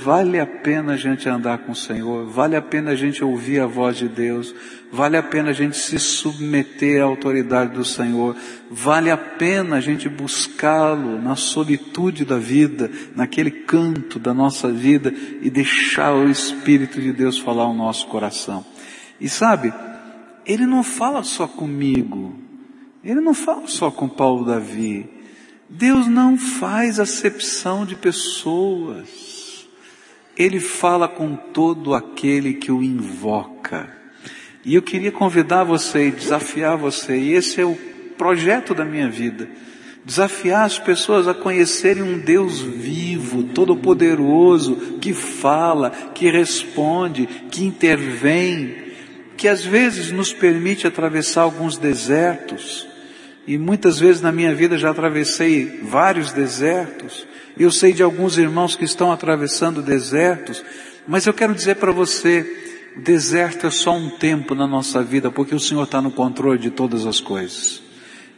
Vale a pena a gente andar com o Senhor, vale a pena a gente ouvir a voz de Deus, vale a pena a gente se submeter à autoridade do Senhor, vale a pena a gente buscá-lo na solitude da vida, naquele canto da nossa vida e deixar o Espírito de Deus falar ao nosso coração. E sabe, ele não fala só comigo, ele não fala só com Paulo Davi. Deus não faz acepção de pessoas. Ele fala com todo aquele que o invoca. E eu queria convidar você e desafiar você, e esse é o projeto da minha vida. Desafiar as pessoas a conhecerem um Deus vivo, todo-poderoso, que fala, que responde, que intervém, que às vezes nos permite atravessar alguns desertos. E muitas vezes na minha vida já atravessei vários desertos. Eu sei de alguns irmãos que estão atravessando desertos, mas eu quero dizer para você, deserto é só um tempo na nossa vida, porque o Senhor está no controle de todas as coisas.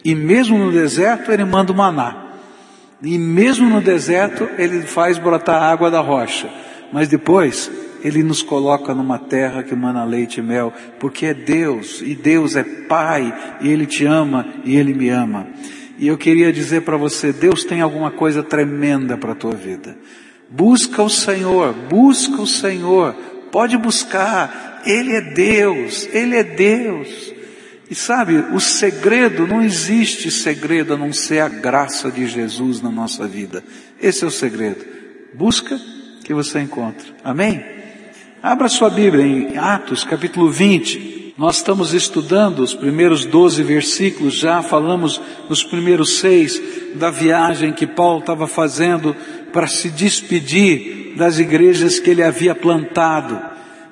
E mesmo no deserto, Ele manda o maná. E mesmo no deserto, Ele faz brotar água da rocha. Mas depois, Ele nos coloca numa terra que mana leite e mel, porque é Deus, e Deus é Pai, e Ele te ama, e Ele me ama. E eu queria dizer para você, Deus tem alguma coisa tremenda para a tua vida. Busca o Senhor, busca o Senhor, pode buscar, Ele é Deus, Ele é Deus. E sabe, o segredo, não existe segredo a não ser a graça de Jesus na nossa vida. Esse é o segredo. Busca que você encontra. Amém? Abra sua Bíblia em Atos capítulo 20. Nós estamos estudando os primeiros 12 versículos, já falamos nos primeiros seis da viagem que Paulo estava fazendo para se despedir das igrejas que ele havia plantado.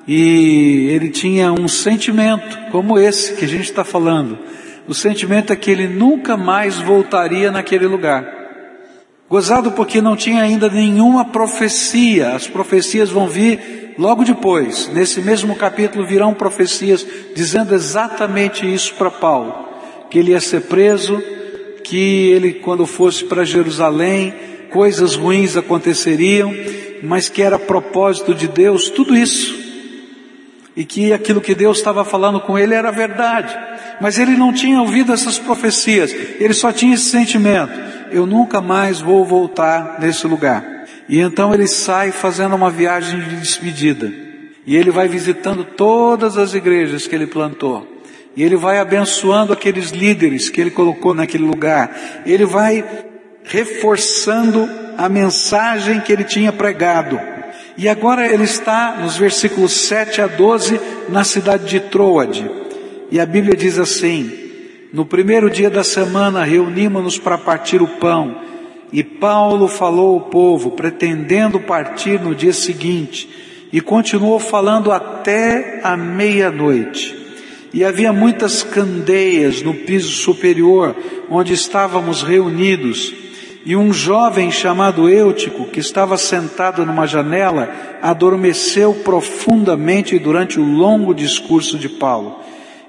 E ele tinha um sentimento como esse que a gente está falando. O sentimento é que ele nunca mais voltaria naquele lugar. Gozado porque não tinha ainda nenhuma profecia. As profecias vão vir Logo depois, nesse mesmo capítulo, virão profecias dizendo exatamente isso para Paulo: que ele ia ser preso, que ele, quando fosse para Jerusalém, coisas ruins aconteceriam, mas que era propósito de Deus, tudo isso. E que aquilo que Deus estava falando com ele era verdade. Mas ele não tinha ouvido essas profecias, ele só tinha esse sentimento: eu nunca mais vou voltar nesse lugar. E então ele sai fazendo uma viagem de despedida. E ele vai visitando todas as igrejas que ele plantou. E ele vai abençoando aqueles líderes que ele colocou naquele lugar. Ele vai reforçando a mensagem que ele tinha pregado. E agora ele está nos versículos 7 a 12 na cidade de Troade. E a Bíblia diz assim: No primeiro dia da semana reunimos-nos para partir o pão. E Paulo falou ao povo, pretendendo partir no dia seguinte, e continuou falando até a meia-noite. E havia muitas candeias no piso superior, onde estávamos reunidos, e um jovem chamado Eutico, que estava sentado numa janela, adormeceu profundamente durante o longo discurso de Paulo.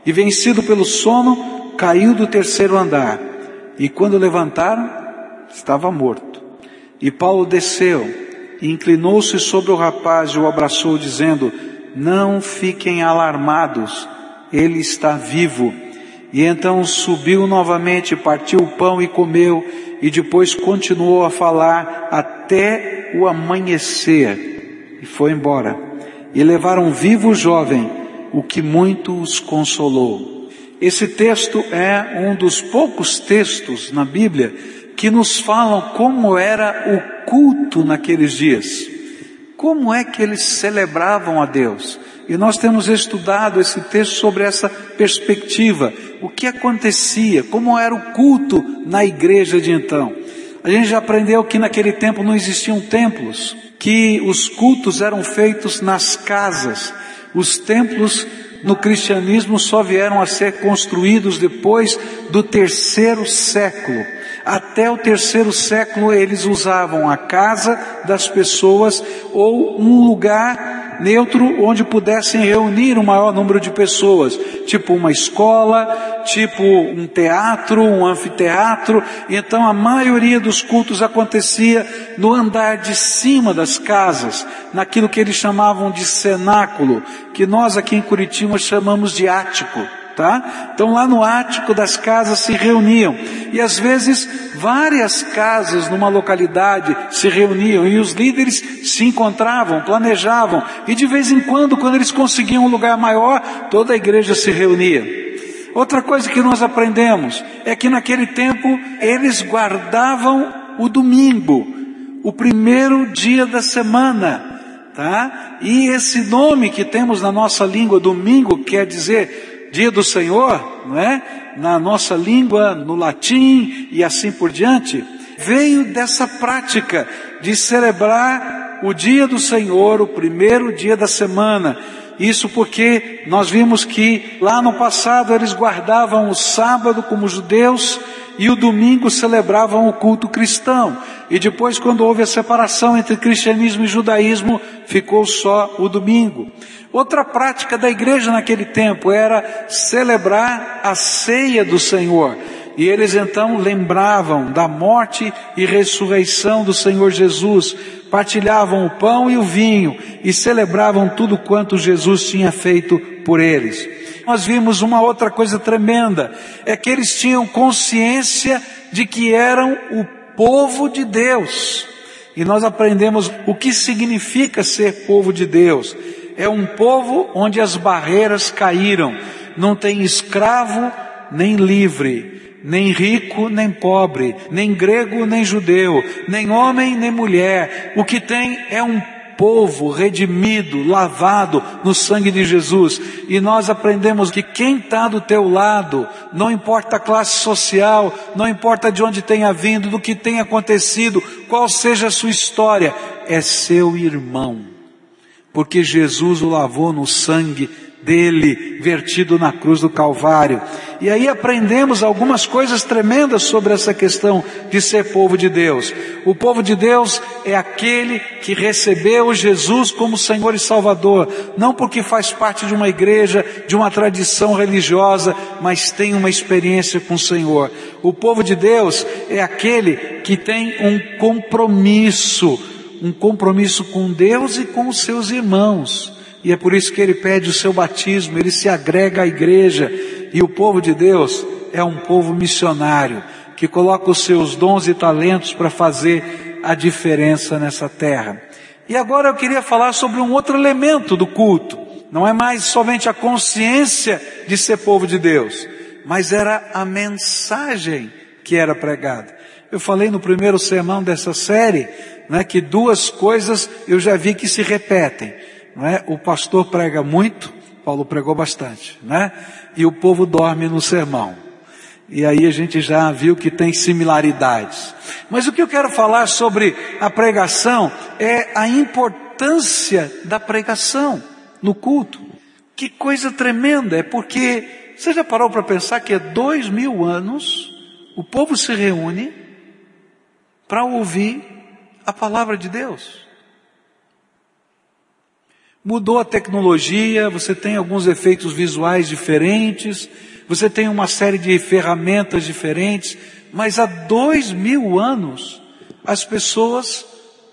E vencido pelo sono, caiu do terceiro andar. E quando levantaram, estava morto. E Paulo desceu inclinou-se sobre o rapaz e o abraçou, dizendo: Não fiquem alarmados, ele está vivo. E então subiu novamente, partiu o pão e comeu, e depois continuou a falar até o amanhecer, e foi embora. E levaram vivo o jovem, o que muito os consolou. Esse texto é um dos poucos textos na Bíblia que nos falam como era o culto naqueles dias. Como é que eles celebravam a Deus? E nós temos estudado esse texto sobre essa perspectiva. O que acontecia? Como era o culto na igreja de então? A gente já aprendeu que naquele tempo não existiam templos, que os cultos eram feitos nas casas. Os templos no cristianismo só vieram a ser construídos depois do terceiro século. Até o terceiro século eles usavam a casa das pessoas ou um lugar neutro onde pudessem reunir um maior número de pessoas, tipo uma escola, tipo um teatro, um anfiteatro. Então a maioria dos cultos acontecia no andar de cima das casas, naquilo que eles chamavam de cenáculo, que nós aqui em Curitiba chamamos de ático tá? Então lá no ático das casas se reuniam. E às vezes várias casas numa localidade se reuniam e os líderes se encontravam, planejavam. E de vez em quando, quando eles conseguiam um lugar maior, toda a igreja se reunia. Outra coisa que nós aprendemos é que naquele tempo eles guardavam o domingo, o primeiro dia da semana, tá? E esse nome que temos na nossa língua, domingo, quer dizer dia do Senhor, não é? Na nossa língua, no latim e assim por diante, veio dessa prática de celebrar o dia do Senhor, o primeiro dia da semana. Isso porque nós vimos que lá no passado eles guardavam o sábado como judeus e o domingo celebravam o culto cristão. E depois, quando houve a separação entre cristianismo e judaísmo, ficou só o domingo. Outra prática da igreja naquele tempo era celebrar a ceia do Senhor. E eles então lembravam da morte e ressurreição do Senhor Jesus, partilhavam o pão e o vinho e celebravam tudo quanto Jesus tinha feito por eles. Nós vimos uma outra coisa tremenda, é que eles tinham consciência de que eram o povo de Deus. E nós aprendemos o que significa ser povo de Deus é um povo onde as barreiras caíram, não tem escravo nem livre, nem rico nem pobre, nem grego nem judeu, nem homem nem mulher. O que tem é um povo redimido, lavado no sangue de Jesus. E nós aprendemos que quem está do teu lado, não importa a classe social, não importa de onde tenha vindo, do que tenha acontecido, qual seja a sua história, é seu irmão porque Jesus o lavou no sangue dele, vertido na cruz do Calvário. E aí aprendemos algumas coisas tremendas sobre essa questão de ser povo de Deus. O povo de Deus é aquele que recebeu Jesus como Senhor e Salvador, não porque faz parte de uma igreja, de uma tradição religiosa, mas tem uma experiência com o Senhor. O povo de Deus é aquele que tem um compromisso um compromisso com Deus e com os seus irmãos. E é por isso que ele pede o seu batismo, ele se agrega à igreja. E o povo de Deus é um povo missionário, que coloca os seus dons e talentos para fazer a diferença nessa terra. E agora eu queria falar sobre um outro elemento do culto. Não é mais somente a consciência de ser povo de Deus, mas era a mensagem que era pregada. Eu falei no primeiro sermão dessa série né, que duas coisas eu já vi que se repetem. Né? O pastor prega muito, Paulo pregou bastante, né? e o povo dorme no sermão. E aí a gente já viu que tem similaridades. Mas o que eu quero falar sobre a pregação é a importância da pregação no culto. Que coisa tremenda, é porque você já parou para pensar que há dois mil anos o povo se reúne para ouvir a palavra de Deus. Mudou a tecnologia, você tem alguns efeitos visuais diferentes, você tem uma série de ferramentas diferentes, mas há dois mil anos as pessoas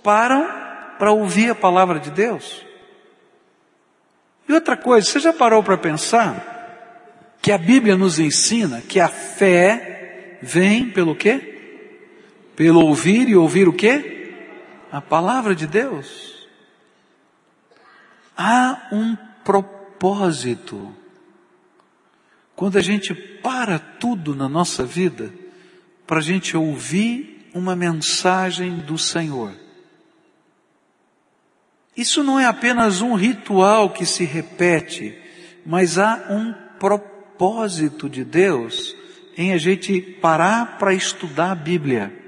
param para ouvir a palavra de Deus. E outra coisa, você já parou para pensar que a Bíblia nos ensina que a fé vem pelo quê? Pelo ouvir e ouvir o quê? a palavra de Deus, há um propósito. Quando a gente para tudo na nossa vida para a gente ouvir uma mensagem do Senhor. Isso não é apenas um ritual que se repete, mas há um propósito de Deus em a gente parar para estudar a Bíblia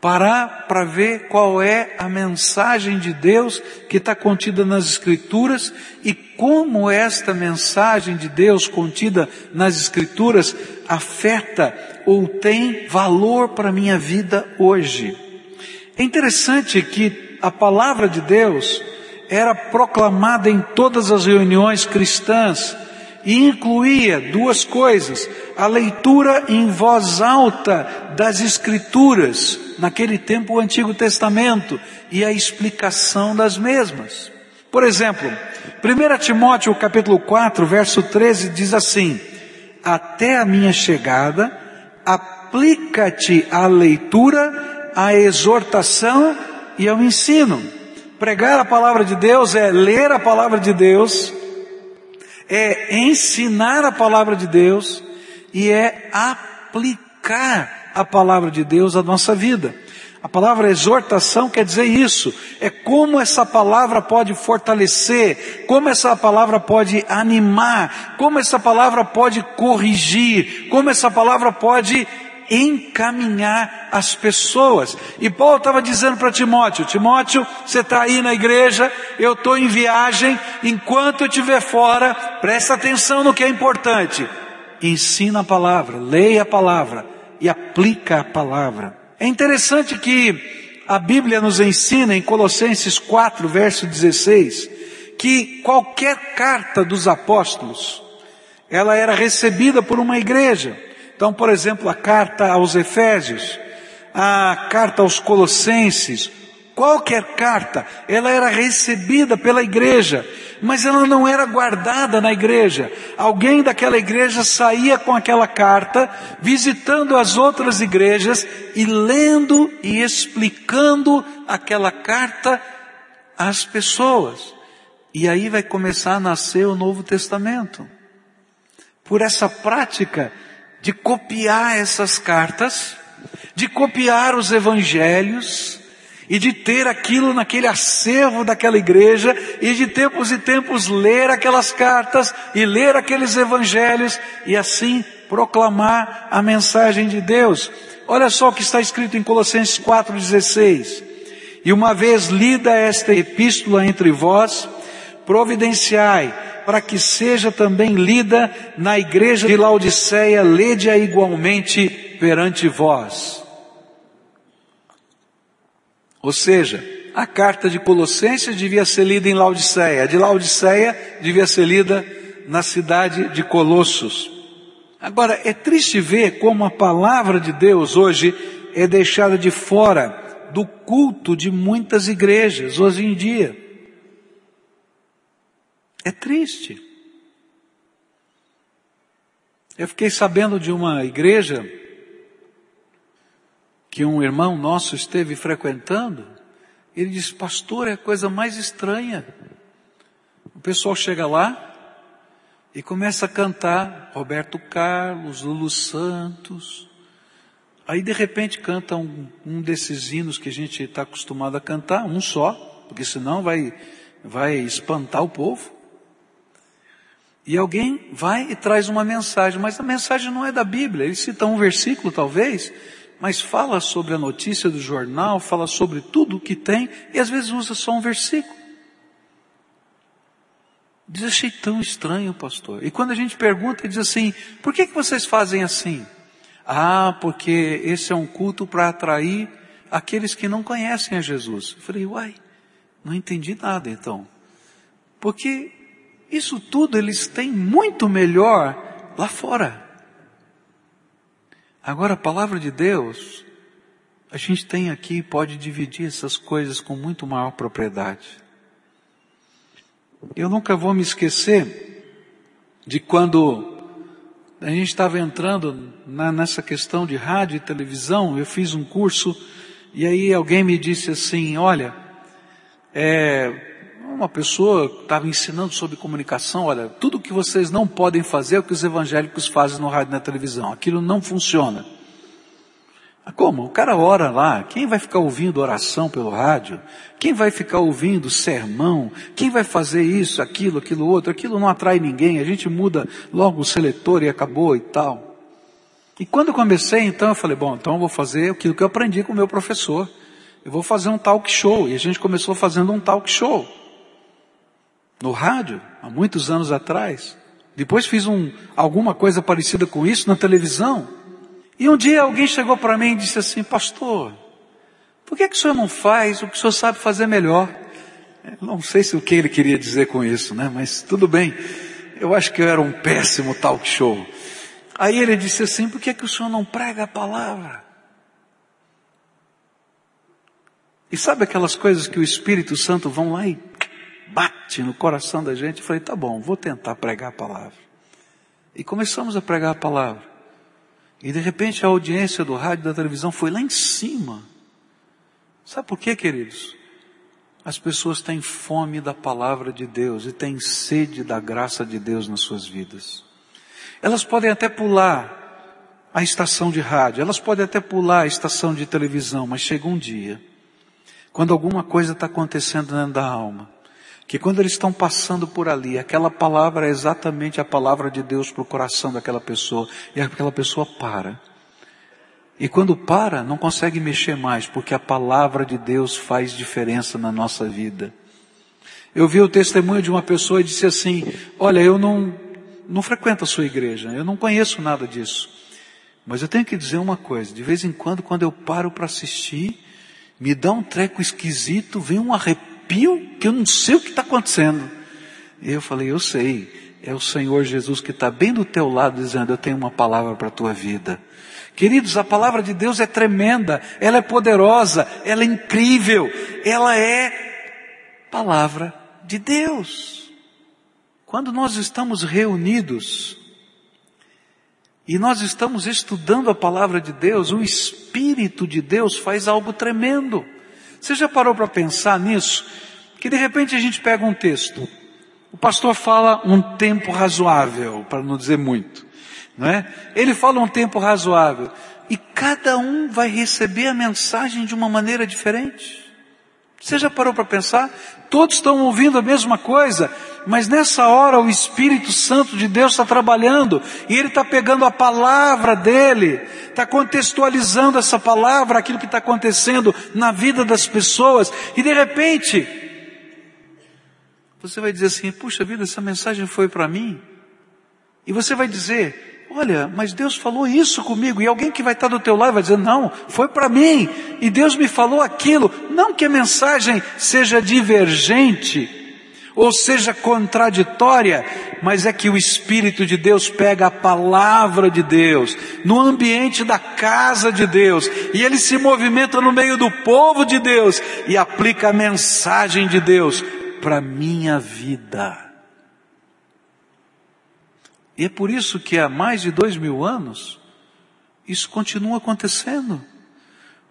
parar para ver qual é a mensagem de Deus que está contida nas Escrituras e como esta mensagem de Deus contida nas Escrituras afeta ou tem valor para a minha vida hoje. É interessante que a palavra de Deus era proclamada em todas as reuniões cristãs e incluía duas coisas: a leitura em voz alta das Escrituras, naquele tempo o Antigo Testamento, e a explicação das mesmas. Por exemplo, 1 Timóteo capítulo 4, verso 13 diz assim: Até a minha chegada, aplica-te à leitura, à exortação e ao ensino. Pregar a palavra de Deus é ler a palavra de Deus, é ensinar a palavra de Deus e é aplicar a palavra de Deus à nossa vida. A palavra exortação quer dizer isso. É como essa palavra pode fortalecer, como essa palavra pode animar, como essa palavra pode corrigir, como essa palavra pode encaminhar as pessoas. E Paulo estava dizendo para Timóteo: Timóteo, você está aí na igreja, eu estou em viagem, enquanto eu estiver fora, presta atenção no que é importante. Ensina a palavra, leia a palavra e aplica a palavra. É interessante que a Bíblia nos ensina em Colossenses 4, verso 16, que qualquer carta dos apóstolos, ela era recebida por uma igreja. Então, por exemplo, a carta aos Efésios, a carta aos Colossenses, qualquer carta, ela era recebida pela igreja, mas ela não era guardada na igreja. Alguém daquela igreja saía com aquela carta, visitando as outras igrejas e lendo e explicando aquela carta às pessoas. E aí vai começar a nascer o Novo Testamento. Por essa prática de copiar essas cartas, de copiar os evangelhos, e de ter aquilo naquele acervo daquela igreja, e de tempos e tempos ler aquelas cartas, e ler aqueles evangelhos, e assim proclamar a mensagem de Deus. Olha só o que está escrito em Colossenses 4,16. E uma vez lida esta epístola entre vós, providenciai para que seja também lida na igreja de Laodiceia, lede-a igualmente perante vós. Ou seja, a carta de Colossenses devia ser lida em Laodiceia, a de Laodiceia devia ser lida na cidade de Colossos. Agora, é triste ver como a palavra de Deus hoje é deixada de fora do culto de muitas igrejas hoje em dia. É triste. Eu fiquei sabendo de uma igreja que um irmão nosso esteve frequentando. Ele disse, pastor, é a coisa mais estranha. O pessoal chega lá e começa a cantar Roberto Carlos, Lulu Santos. Aí de repente canta um, um desses hinos que a gente está acostumado a cantar, um só, porque senão vai, vai espantar o povo. E alguém vai e traz uma mensagem, mas a mensagem não é da Bíblia. Ele cita um versículo, talvez, mas fala sobre a notícia do jornal, fala sobre tudo o que tem, e às vezes usa só um versículo. Diz, achei tão estranho, pastor. E quando a gente pergunta, ele diz assim, por que, que vocês fazem assim? Ah, porque esse é um culto para atrair aqueles que não conhecem a Jesus. Eu falei, uai, não entendi nada então. Porque isso tudo eles têm muito melhor lá fora. Agora, a palavra de Deus, a gente tem aqui, pode dividir essas coisas com muito maior propriedade. Eu nunca vou me esquecer de quando a gente estava entrando na, nessa questão de rádio e televisão, eu fiz um curso e aí alguém me disse assim, olha, é, uma pessoa estava ensinando sobre comunicação, olha, tudo que vocês não podem fazer é o que os evangélicos fazem no rádio e na televisão. Aquilo não funciona. Ah, como? O cara ora lá. Quem vai ficar ouvindo oração pelo rádio? Quem vai ficar ouvindo sermão? Quem vai fazer isso, aquilo, aquilo outro? Aquilo não atrai ninguém. A gente muda logo o seletor e acabou e tal. E quando eu comecei, então, eu falei, bom, então eu vou fazer aquilo que eu aprendi com o meu professor. Eu vou fazer um talk show. E a gente começou fazendo um talk show no rádio, há muitos anos atrás. Depois fiz um, alguma coisa parecida com isso na televisão. E um dia alguém chegou para mim e disse assim, pastor, por que, que o senhor não faz o que o senhor sabe fazer melhor? Eu não sei se o que ele queria dizer com isso, né? Mas tudo bem. Eu acho que eu era um péssimo talk show. Aí ele disse assim, por que, que o senhor não prega a palavra? E sabe aquelas coisas que o Espírito Santo vão lá e bate no coração da gente? Eu falei, tá bom, vou tentar pregar a palavra. E começamos a pregar a palavra. E de repente a audiência do rádio da televisão foi lá em cima. Sabe por quê, queridos? As pessoas têm fome da palavra de Deus e têm sede da graça de Deus nas suas vidas. Elas podem até pular a estação de rádio, elas podem até pular a estação de televisão, mas chega um dia, quando alguma coisa está acontecendo dentro da alma, que quando eles estão passando por ali, aquela palavra é exatamente a palavra de Deus para o coração daquela pessoa, e aquela pessoa para. E quando para, não consegue mexer mais, porque a palavra de Deus faz diferença na nossa vida. Eu vi o testemunho de uma pessoa e disse assim, olha, eu não, não frequento a sua igreja, eu não conheço nada disso. Mas eu tenho que dizer uma coisa, de vez em quando, quando eu paro para assistir, me dá um treco esquisito, vem um arrepio arrepio que eu não sei o que está acontecendo. E eu falei, eu sei, é o Senhor Jesus que está bem do teu lado dizendo, eu tenho uma palavra para a tua vida. Queridos, a palavra de Deus é tremenda, ela é poderosa, ela é incrível, ela é palavra de Deus. Quando nós estamos reunidos e nós estamos estudando a palavra de Deus, o Espírito de Deus faz algo tremendo. Você já parou para pensar nisso? Que de repente a gente pega um texto, o pastor fala um tempo razoável, para não dizer muito, não é? Ele fala um tempo razoável, e cada um vai receber a mensagem de uma maneira diferente. Você já parou para pensar? Todos estão ouvindo a mesma coisa, mas nessa hora o Espírito Santo de Deus está trabalhando e ele está pegando a palavra dele, está contextualizando essa palavra, aquilo que está acontecendo na vida das pessoas, e de repente você vai dizer assim: puxa vida, essa mensagem foi para mim. E você vai dizer: olha, mas Deus falou isso comigo, e alguém que vai estar do teu lado vai dizer, não, foi para mim, e Deus me falou aquilo. Não que a mensagem seja divergente, ou seja contraditória, mas é que o Espírito de Deus pega a palavra de Deus, no ambiente da casa de Deus, e ele se movimenta no meio do povo de Deus, e aplica a mensagem de Deus para minha vida. E é por isso que há mais de dois mil anos, isso continua acontecendo.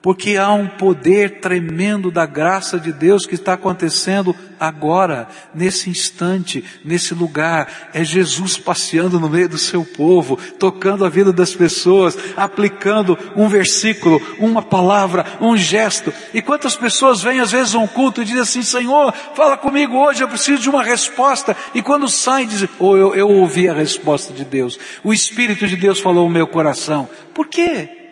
Porque há um poder tremendo da graça de Deus que está acontecendo agora, nesse instante, nesse lugar. É Jesus passeando no meio do seu povo, tocando a vida das pessoas, aplicando um versículo, uma palavra, um gesto. E quantas pessoas vêm às vezes a um culto e dizem assim, Senhor, fala comigo hoje, eu preciso de uma resposta. E quando saem dizem, oh, eu, eu ouvi a resposta de Deus. O Espírito de Deus falou no meu coração. Por quê?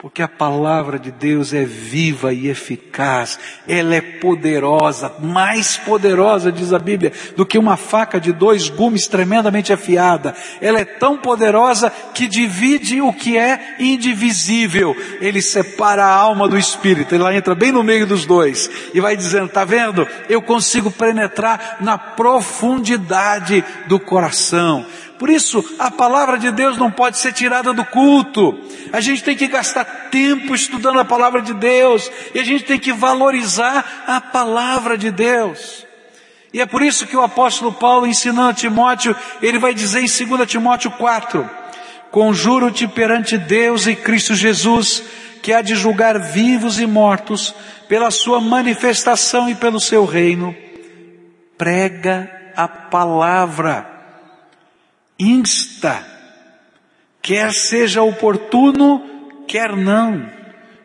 Porque a palavra de Deus é viva e eficaz, ela é poderosa, mais poderosa, diz a Bíblia, do que uma faca de dois gumes tremendamente afiada. Ela é tão poderosa que divide o que é indivisível. Ele separa a alma do espírito, ela entra bem no meio dos dois e vai dizendo: tá vendo? Eu consigo penetrar na profundidade do coração. Por isso, a palavra de Deus não pode ser tirada do culto. A gente tem que gastar tempo estudando a palavra de Deus. E a gente tem que valorizar a palavra de Deus. E é por isso que o apóstolo Paulo, ensinando a Timóteo, ele vai dizer em 2 Timóteo 4, Conjuro-te perante Deus e Cristo Jesus, que há de julgar vivos e mortos, pela sua manifestação e pelo seu reino. Prega a palavra insta, quer seja oportuno, quer não,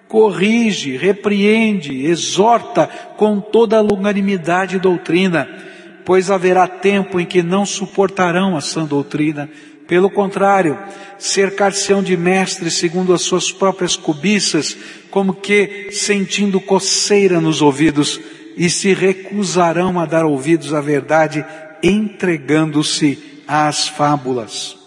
corrige, repreende, exorta com toda a longanimidade e doutrina, pois haverá tempo em que não suportarão a sã doutrina, pelo contrário, cercar-se-ão de mestres segundo as suas próprias cobiças, como que sentindo coceira nos ouvidos, e se recusarão a dar ouvidos à verdade, entregando-se às fábulas.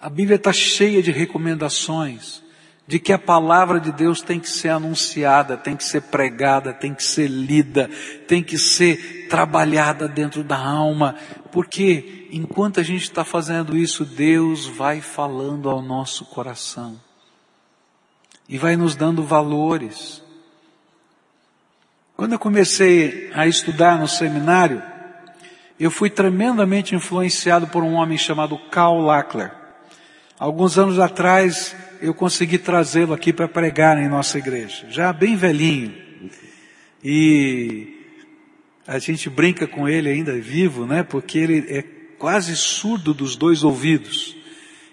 A Bíblia está cheia de recomendações de que a palavra de Deus tem que ser anunciada, tem que ser pregada, tem que ser lida, tem que ser trabalhada dentro da alma, porque enquanto a gente está fazendo isso, Deus vai falando ao nosso coração e vai nos dando valores. Quando eu comecei a estudar no seminário, eu fui tremendamente influenciado por um homem chamado Karl Lackler. Alguns anos atrás, eu consegui trazê-lo aqui para pregar em nossa igreja, já bem velhinho. E a gente brinca com ele ainda vivo, né? Porque ele é quase surdo dos dois ouvidos.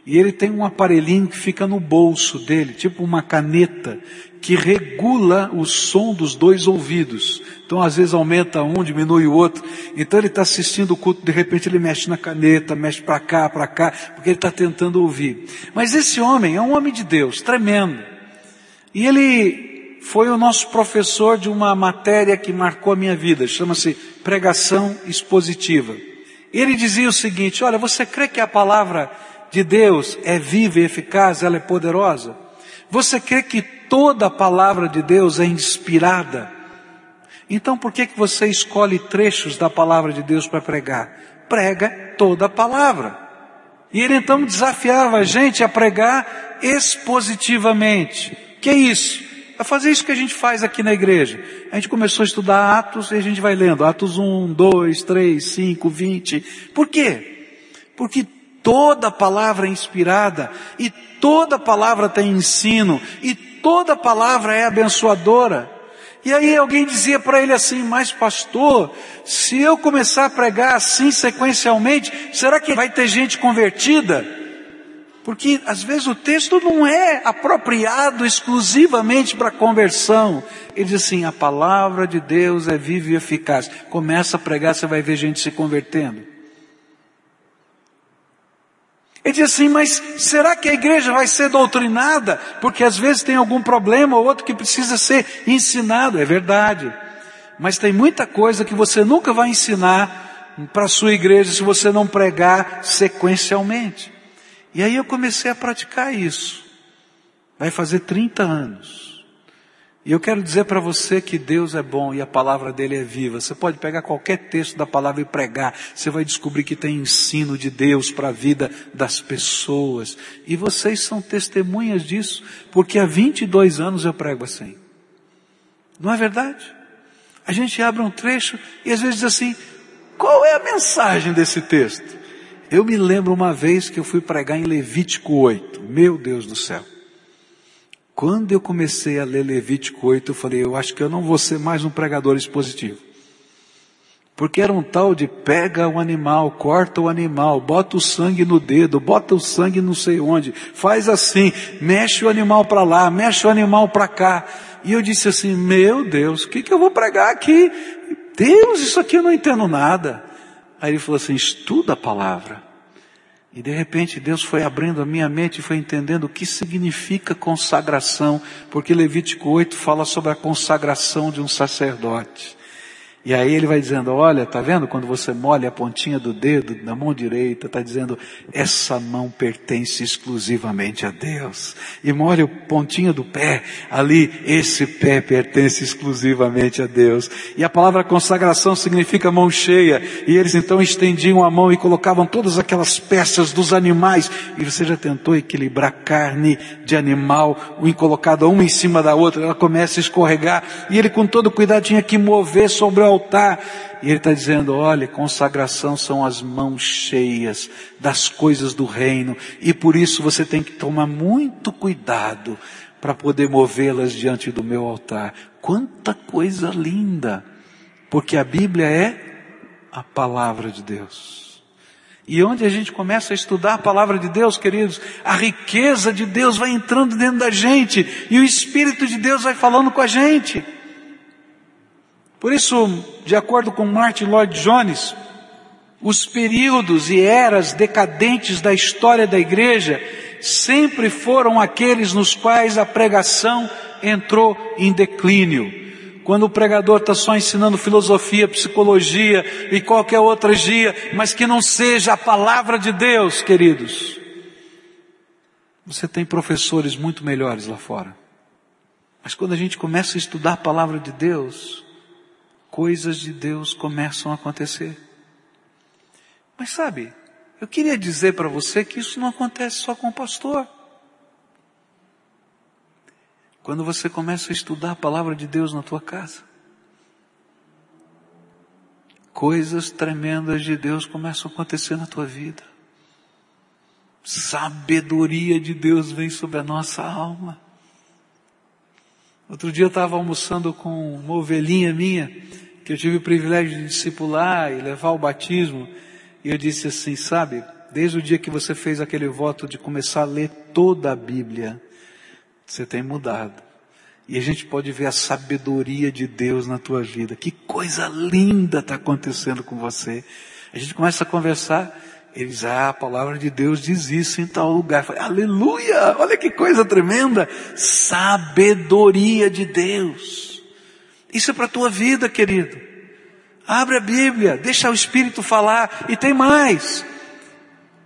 E ele tem um aparelhinho que fica no bolso dele, tipo uma caneta, que regula o som dos dois ouvidos. Então às vezes aumenta um, diminui o outro. Então ele está assistindo o culto, de repente ele mexe na caneta, mexe para cá, para cá, porque ele está tentando ouvir. Mas esse homem é um homem de Deus, tremendo. E ele foi o nosso professor de uma matéria que marcou a minha vida, chama-se pregação expositiva. Ele dizia o seguinte, olha, você crê que a palavra de Deus é viva e eficaz, ela é poderosa? Você crê que toda a palavra de Deus é inspirada? Então por que, que você escolhe trechos da palavra de Deus para pregar? Prega toda a palavra. E ele então desafiava a gente a pregar expositivamente. Que é isso? É fazer isso que a gente faz aqui na igreja. A gente começou a estudar Atos e a gente vai lendo Atos 1, 2, 3, 5, 20. Por quê? Porque toda palavra é inspirada e toda palavra tem ensino e toda palavra é abençoadora. E aí alguém dizia para ele assim, mas pastor, se eu começar a pregar assim sequencialmente, será que vai ter gente convertida? Porque às vezes o texto não é apropriado exclusivamente para conversão. Ele diz assim, a palavra de Deus é viva e eficaz. Começa a pregar, você vai ver gente se convertendo. Ele diz assim, mas será que a igreja vai ser doutrinada? Porque às vezes tem algum problema ou outro que precisa ser ensinado. É verdade. Mas tem muita coisa que você nunca vai ensinar para a sua igreja se você não pregar sequencialmente. E aí eu comecei a praticar isso. Vai fazer 30 anos. E eu quero dizer para você que Deus é bom e a palavra dele é viva. Você pode pegar qualquer texto da palavra e pregar. Você vai descobrir que tem ensino de Deus para a vida das pessoas. E vocês são testemunhas disso, porque há 22 anos eu prego assim. Não é verdade? A gente abre um trecho e às vezes diz assim, qual é a mensagem desse texto? Eu me lembro uma vez que eu fui pregar em Levítico 8. Meu Deus do céu. Quando eu comecei a ler Levítico 8, eu falei, eu acho que eu não vou ser mais um pregador expositivo. Porque era um tal de pega o animal, corta o animal, bota o sangue no dedo, bota o sangue não sei onde, faz assim, mexe o animal para lá, mexe o animal para cá. E eu disse assim, meu Deus, o que, que eu vou pregar aqui? Deus, isso aqui eu não entendo nada. Aí ele falou assim, estuda a palavra. E de repente Deus foi abrindo a minha mente e foi entendendo o que significa consagração, porque Levítico 8 fala sobre a consagração de um sacerdote. E aí ele vai dizendo, olha, tá vendo quando você molha a pontinha do dedo na mão direita, tá dizendo, essa mão pertence exclusivamente a Deus. E molha o pontinho do pé, ali, esse pé pertence exclusivamente a Deus. E a palavra consagração significa mão cheia. E eles então estendiam a mão e colocavam todas aquelas peças dos animais. E você já tentou equilibrar carne de animal, um colocado uma em cima da outra, ela começa a escorregar. E ele com todo cuidado tinha que mover sobre o altar. E ele está dizendo, olha, consagração são as mãos cheias das coisas do reino. E por isso você tem que tomar muito cuidado para poder movê-las diante do meu altar. Quanta coisa linda! Porque a Bíblia é a palavra de Deus. E onde a gente começa a estudar a palavra de Deus, queridos, a riqueza de Deus vai entrando dentro da gente e o Espírito de Deus vai falando com a gente. Por isso, de acordo com Martin Lloyd Jones, os períodos e eras decadentes da história da igreja sempre foram aqueles nos quais a pregação entrou em declínio. Quando o pregador está só ensinando filosofia, psicologia e qualquer outra gia, mas que não seja a palavra de Deus, queridos. Você tem professores muito melhores lá fora. Mas quando a gente começa a estudar a palavra de Deus, coisas de Deus começam a acontecer. Mas sabe, eu queria dizer para você que isso não acontece só com o pastor. Quando você começa a estudar a palavra de Deus na tua casa, coisas tremendas de Deus começam a acontecer na tua vida. Sabedoria de Deus vem sobre a nossa alma. Outro dia eu estava almoçando com uma ovelhinha minha, que eu tive o privilégio de discipular e levar ao batismo, e eu disse assim, sabe, desde o dia que você fez aquele voto de começar a ler toda a Bíblia, você tem mudado. E a gente pode ver a sabedoria de Deus na tua vida. Que coisa linda está acontecendo com você. A gente começa a conversar, eles, ah, a palavra de Deus diz isso em tal lugar. Falei, aleluia, olha que coisa tremenda. Sabedoria de Deus. Isso é para a tua vida, querido. Abre a Bíblia, deixa o Espírito falar. E tem mais.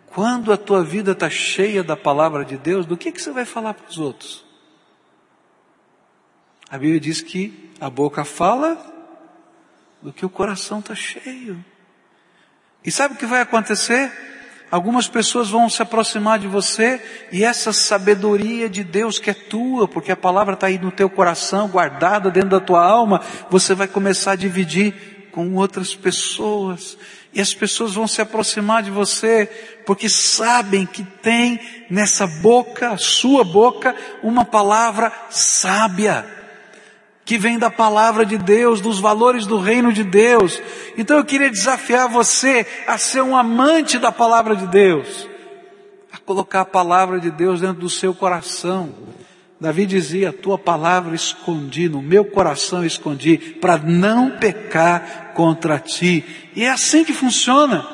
Quando a tua vida está cheia da palavra de Deus, do que, que você vai falar para os outros? A Bíblia diz que a boca fala do que o coração está cheio. E sabe o que vai acontecer? Algumas pessoas vão se aproximar de você e essa sabedoria de Deus que é tua, porque a palavra está aí no teu coração, guardada dentro da tua alma, você vai começar a dividir com outras pessoas. E as pessoas vão se aproximar de você, porque sabem que tem nessa boca, sua boca, uma palavra sábia que vem da palavra de Deus, dos valores do reino de Deus. Então eu queria desafiar você a ser um amante da palavra de Deus, a colocar a palavra de Deus dentro do seu coração. Davi dizia: Tua palavra escondi, no meu coração escondi, para não pecar contra ti. E é assim que funciona.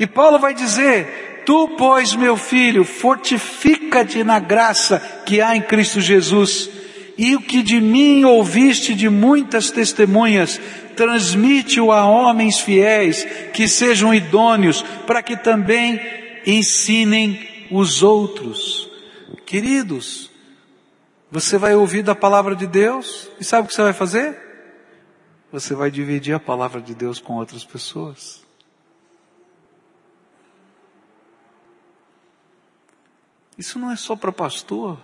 E Paulo vai dizer: Tu, pois, meu filho, fortifica-te na graça que há em Cristo Jesus e o que de mim ouviste de muitas testemunhas, transmite-o a homens fiéis, que sejam idôneos, para que também ensinem os outros. Queridos, você vai ouvir da palavra de Deus, e sabe o que você vai fazer? Você vai dividir a palavra de Deus com outras pessoas. Isso não é só para pastor.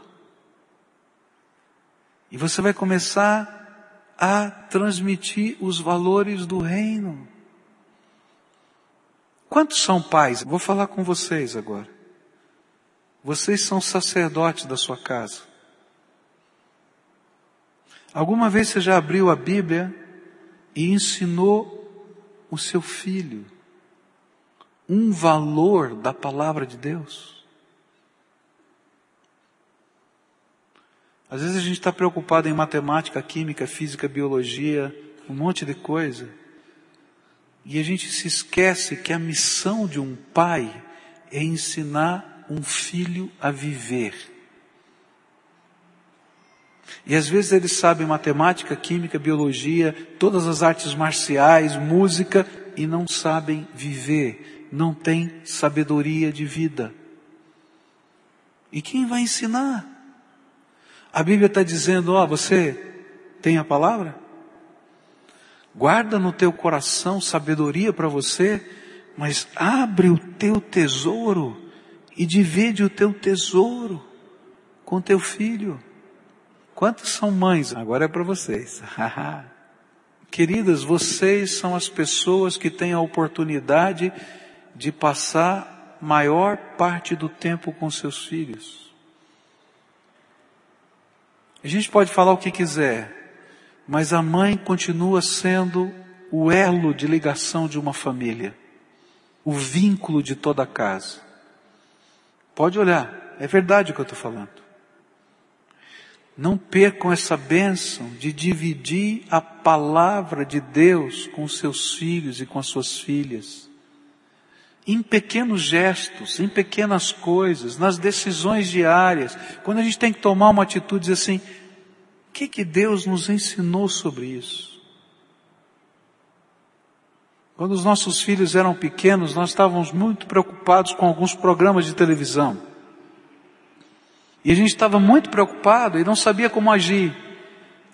E você vai começar a transmitir os valores do reino. Quantos são pais? Vou falar com vocês agora. Vocês são sacerdotes da sua casa. Alguma vez você já abriu a Bíblia e ensinou o seu filho um valor da palavra de Deus? Às vezes a gente está preocupado em matemática, química, física, biologia, um monte de coisa. E a gente se esquece que a missão de um pai é ensinar um filho a viver. E às vezes eles sabem matemática, química, biologia, todas as artes marciais, música, e não sabem viver, não têm sabedoria de vida. E quem vai ensinar? A Bíblia está dizendo, ó, você tem a palavra? Guarda no teu coração sabedoria para você, mas abre o teu tesouro e divide o teu tesouro com teu filho. Quantos são mães? Agora é para vocês. Queridas, vocês são as pessoas que têm a oportunidade de passar maior parte do tempo com seus filhos. A gente pode falar o que quiser, mas a mãe continua sendo o elo de ligação de uma família, o vínculo de toda a casa. Pode olhar, é verdade o que eu estou falando. Não percam essa bênção de dividir a palavra de Deus com seus filhos e com as suas filhas. Em pequenos gestos, em pequenas coisas, nas decisões diárias, quando a gente tem que tomar uma atitude assim, que, que Deus nos ensinou sobre isso? Quando os nossos filhos eram pequenos, nós estávamos muito preocupados com alguns programas de televisão. E a gente estava muito preocupado e não sabia como agir.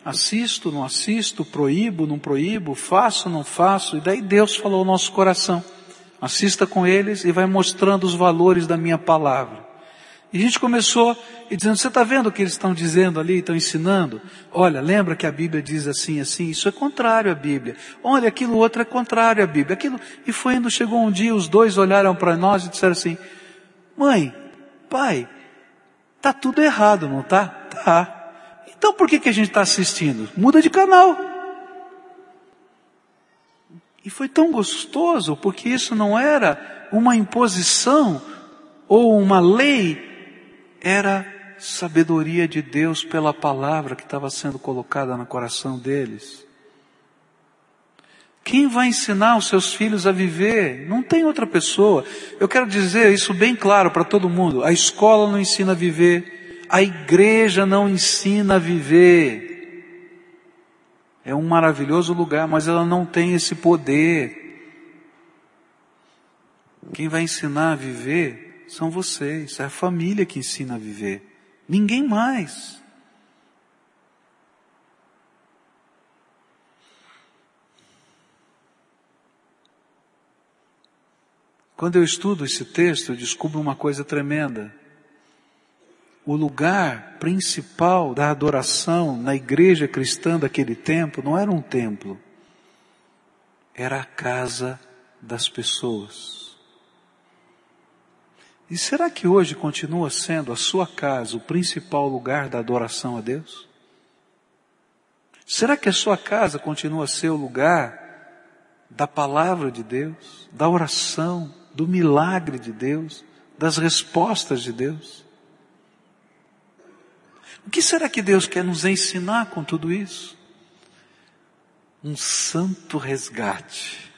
Assisto, não assisto, proíbo, não proíbo, faço, não faço. E daí Deus falou ao nosso coração. Assista com eles e vai mostrando os valores da minha palavra. E a gente começou e dizendo, você está vendo o que eles estão dizendo ali, estão ensinando? Olha, lembra que a Bíblia diz assim, assim, isso é contrário à Bíblia. Olha, aquilo outro é contrário à Bíblia. Aquilo, e foi indo, chegou um dia, os dois olharam para nós e disseram assim, mãe, pai, tá tudo errado, não tá? Tá. Então por que, que a gente está assistindo? Muda de canal. E foi tão gostoso, porque isso não era uma imposição ou uma lei era sabedoria de Deus pela palavra que estava sendo colocada no coração deles. Quem vai ensinar os seus filhos a viver? Não tem outra pessoa. Eu quero dizer isso bem claro para todo mundo. A escola não ensina a viver. A igreja não ensina a viver. É um maravilhoso lugar, mas ela não tem esse poder. Quem vai ensinar a viver são vocês, é a família que ensina a viver. Ninguém mais. Quando eu estudo esse texto, eu descubro uma coisa tremenda. O lugar principal da adoração na igreja cristã daquele tempo não era um templo, era a casa das pessoas. E será que hoje continua sendo a sua casa o principal lugar da adoração a Deus? Será que a sua casa continua a ser o lugar da palavra de Deus, da oração, do milagre de Deus, das respostas de Deus? O que será que Deus quer nos ensinar com tudo isso? Um santo resgate.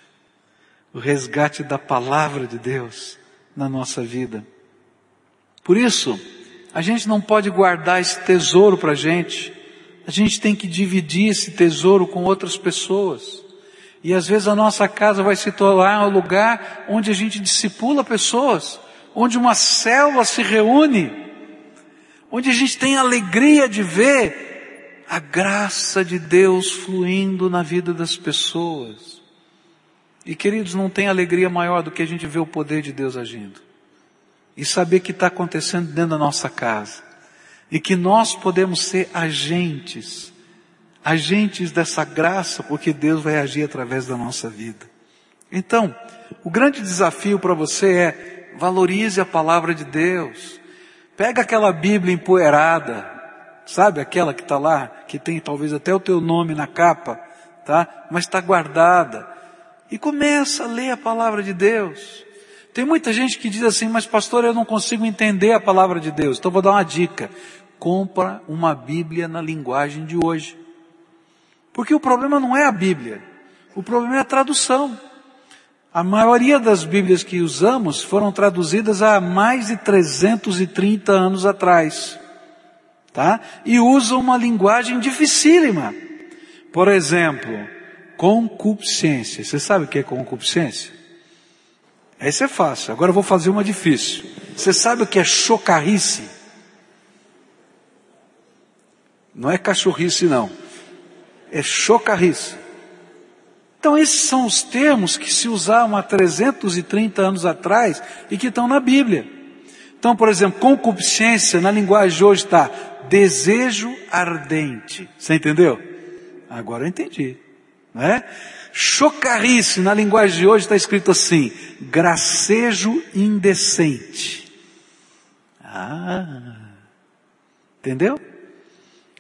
O resgate da palavra de Deus na nossa vida. Por isso, a gente não pode guardar esse tesouro para a gente. A gente tem que dividir esse tesouro com outras pessoas. E às vezes a nossa casa vai se tornar um lugar onde a gente discipula pessoas, onde uma célula se reúne, onde a gente tem alegria de ver a graça de Deus fluindo na vida das pessoas. E queridos, não tem alegria maior do que a gente ver o poder de Deus agindo. E saber que está acontecendo dentro da nossa casa. E que nós podemos ser agentes, agentes dessa graça, porque Deus vai agir através da nossa vida. Então, o grande desafio para você é valorize a palavra de Deus. Pega aquela Bíblia empoeirada, sabe aquela que está lá, que tem talvez até o teu nome na capa, tá? Mas está guardada e começa a ler a palavra de Deus. Tem muita gente que diz assim, mas pastor, eu não consigo entender a palavra de Deus. Então vou dar uma dica. Compra uma Bíblia na linguagem de hoje. Porque o problema não é a Bíblia. O problema é a tradução. A maioria das Bíblias que usamos foram traduzidas há mais de 330 anos atrás. Tá? E usam uma linguagem dificílima. Por exemplo, Concupiscência. Você sabe o que é concupiscência? Essa é fácil. Agora eu vou fazer uma difícil. Você sabe o que é chocarrice? Não é cachorrice, não. É chocarrice. Então esses são os termos que se usavam há 330 anos atrás e que estão na Bíblia. Então, por exemplo, concupiscência na linguagem de hoje está desejo ardente. Você entendeu? Agora eu entendi. Né? Chocarrice, na linguagem de hoje está escrito assim, gracejo indecente. Ah, entendeu?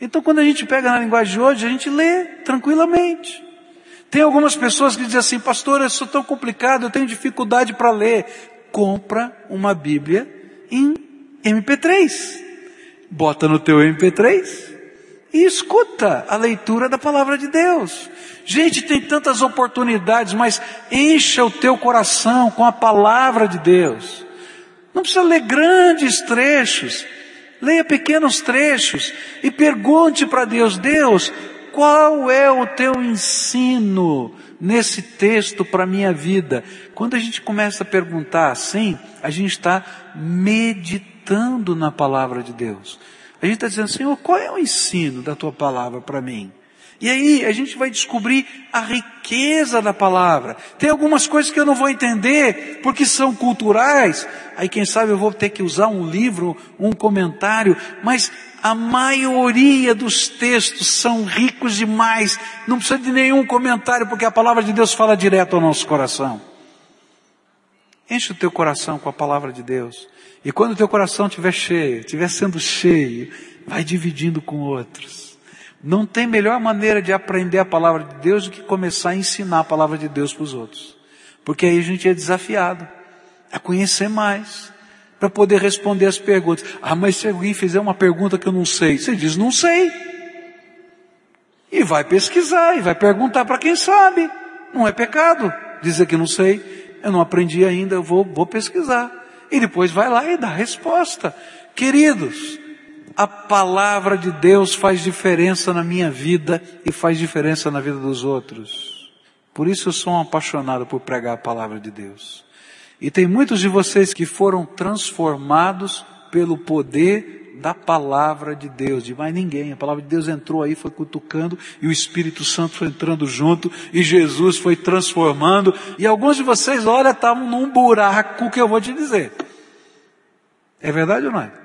Então quando a gente pega na linguagem de hoje, a gente lê tranquilamente. Tem algumas pessoas que dizem assim, pastor, eu sou tão complicado, eu tenho dificuldade para ler. Compra uma Bíblia em MP3. Bota no teu MP3 e escuta a leitura da palavra de Deus. Gente, tem tantas oportunidades, mas encha o teu coração com a palavra de Deus. Não precisa ler grandes trechos, leia pequenos trechos e pergunte para Deus: Deus, qual é o teu ensino nesse texto para a minha vida? Quando a gente começa a perguntar assim, a gente está meditando na palavra de Deus. A gente está dizendo, Senhor, qual é o ensino da tua palavra para mim? E aí a gente vai descobrir a riqueza da palavra. Tem algumas coisas que eu não vou entender porque são culturais. Aí quem sabe eu vou ter que usar um livro, um comentário, mas a maioria dos textos são ricos demais. Não precisa de nenhum comentário porque a palavra de Deus fala direto ao nosso coração. Enche o teu coração com a palavra de Deus. E quando o teu coração estiver cheio, estiver sendo cheio, vai dividindo com outros. Não tem melhor maneira de aprender a palavra de Deus do que começar a ensinar a palavra de Deus para os outros. Porque aí a gente é desafiado a conhecer mais, para poder responder as perguntas. Ah, mas se alguém fizer uma pergunta que eu não sei, você diz não sei. E vai pesquisar, e vai perguntar para quem sabe. Não é pecado dizer que não sei, eu não aprendi ainda, eu vou, vou pesquisar. E depois vai lá e dá a resposta. Queridos, a palavra de Deus faz diferença na minha vida e faz diferença na vida dos outros. Por isso eu sou um apaixonado por pregar a palavra de Deus. E tem muitos de vocês que foram transformados pelo poder da palavra de Deus, de mais ninguém. A palavra de Deus entrou aí, foi cutucando, e o Espírito Santo foi entrando junto, e Jesus foi transformando, e alguns de vocês, olha, estavam num buraco que eu vou te dizer. É verdade ou não é?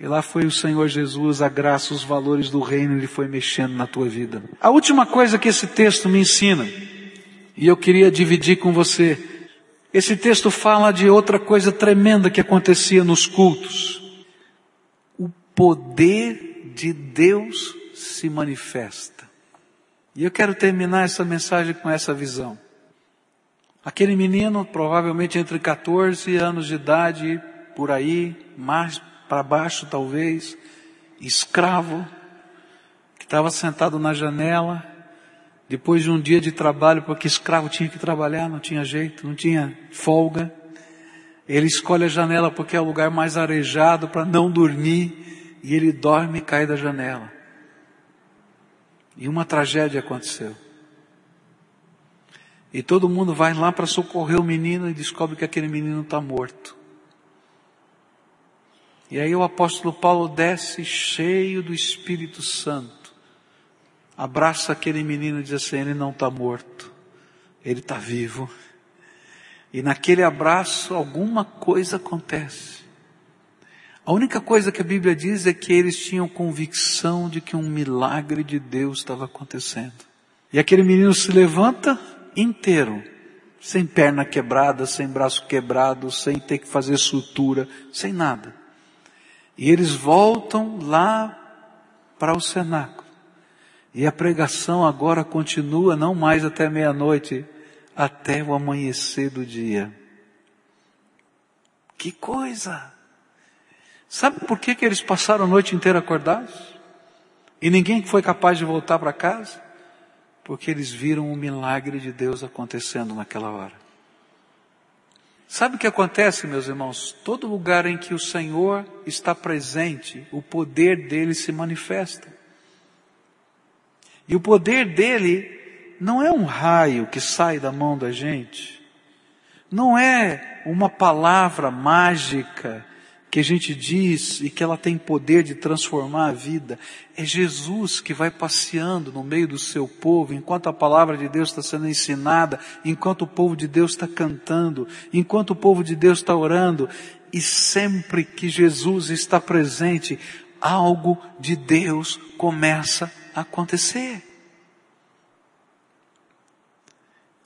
E lá foi o Senhor Jesus, a graça, os valores do reino, ele foi mexendo na tua vida. A última coisa que esse texto me ensina, e eu queria dividir com você, esse texto fala de outra coisa tremenda que acontecia nos cultos. O poder de Deus se manifesta. E eu quero terminar essa mensagem com essa visão. Aquele menino, provavelmente entre 14 anos de idade, por aí, mais para baixo talvez, escravo, que estava sentado na janela, depois de um dia de trabalho, porque escravo tinha que trabalhar, não tinha jeito, não tinha folga. Ele escolhe a janela porque é o lugar mais arejado para não dormir, e ele dorme e cai da janela. E uma tragédia aconteceu. E todo mundo vai lá para socorrer o menino e descobre que aquele menino está morto. E aí o apóstolo Paulo desce cheio do Espírito Santo, abraça aquele menino e diz assim: ele não está morto, ele está vivo. E naquele abraço alguma coisa acontece. A única coisa que a Bíblia diz é que eles tinham convicção de que um milagre de Deus estava acontecendo. E aquele menino se levanta inteiro, sem perna quebrada, sem braço quebrado, sem ter que fazer sutura, sem nada. E eles voltam lá para o cenáculo. E a pregação agora continua não mais até meia-noite, até o amanhecer do dia. Que coisa! Sabe por que, que eles passaram a noite inteira acordados? E ninguém foi capaz de voltar para casa? Porque eles viram o milagre de Deus acontecendo naquela hora. Sabe o que acontece, meus irmãos? Todo lugar em que o Senhor está presente, o poder dele se manifesta. E o poder dele não é um raio que sai da mão da gente, não é uma palavra mágica que a gente diz e que ela tem poder de transformar a vida. É Jesus que vai passeando no meio do seu povo, enquanto a palavra de Deus está sendo ensinada, enquanto o povo de Deus está cantando, enquanto o povo de Deus está orando, e sempre que Jesus está presente, algo de Deus começa a acontecer.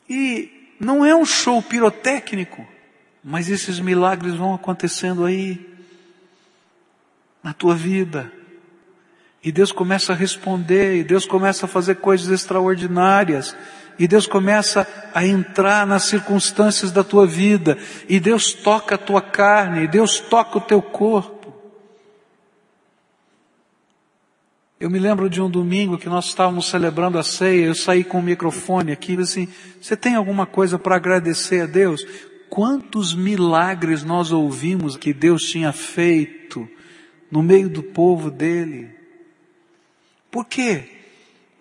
E não é um show pirotécnico, mas esses milagres vão acontecendo aí na tua vida. E Deus começa a responder, e Deus começa a fazer coisas extraordinárias, e Deus começa a entrar nas circunstâncias da tua vida, e Deus toca a tua carne, e Deus toca o teu corpo. Eu me lembro de um domingo que nós estávamos celebrando a ceia, eu saí com o microfone aqui e assim, você tem alguma coisa para agradecer a Deus? Quantos milagres nós ouvimos que Deus tinha feito no meio do povo dele. Por quê?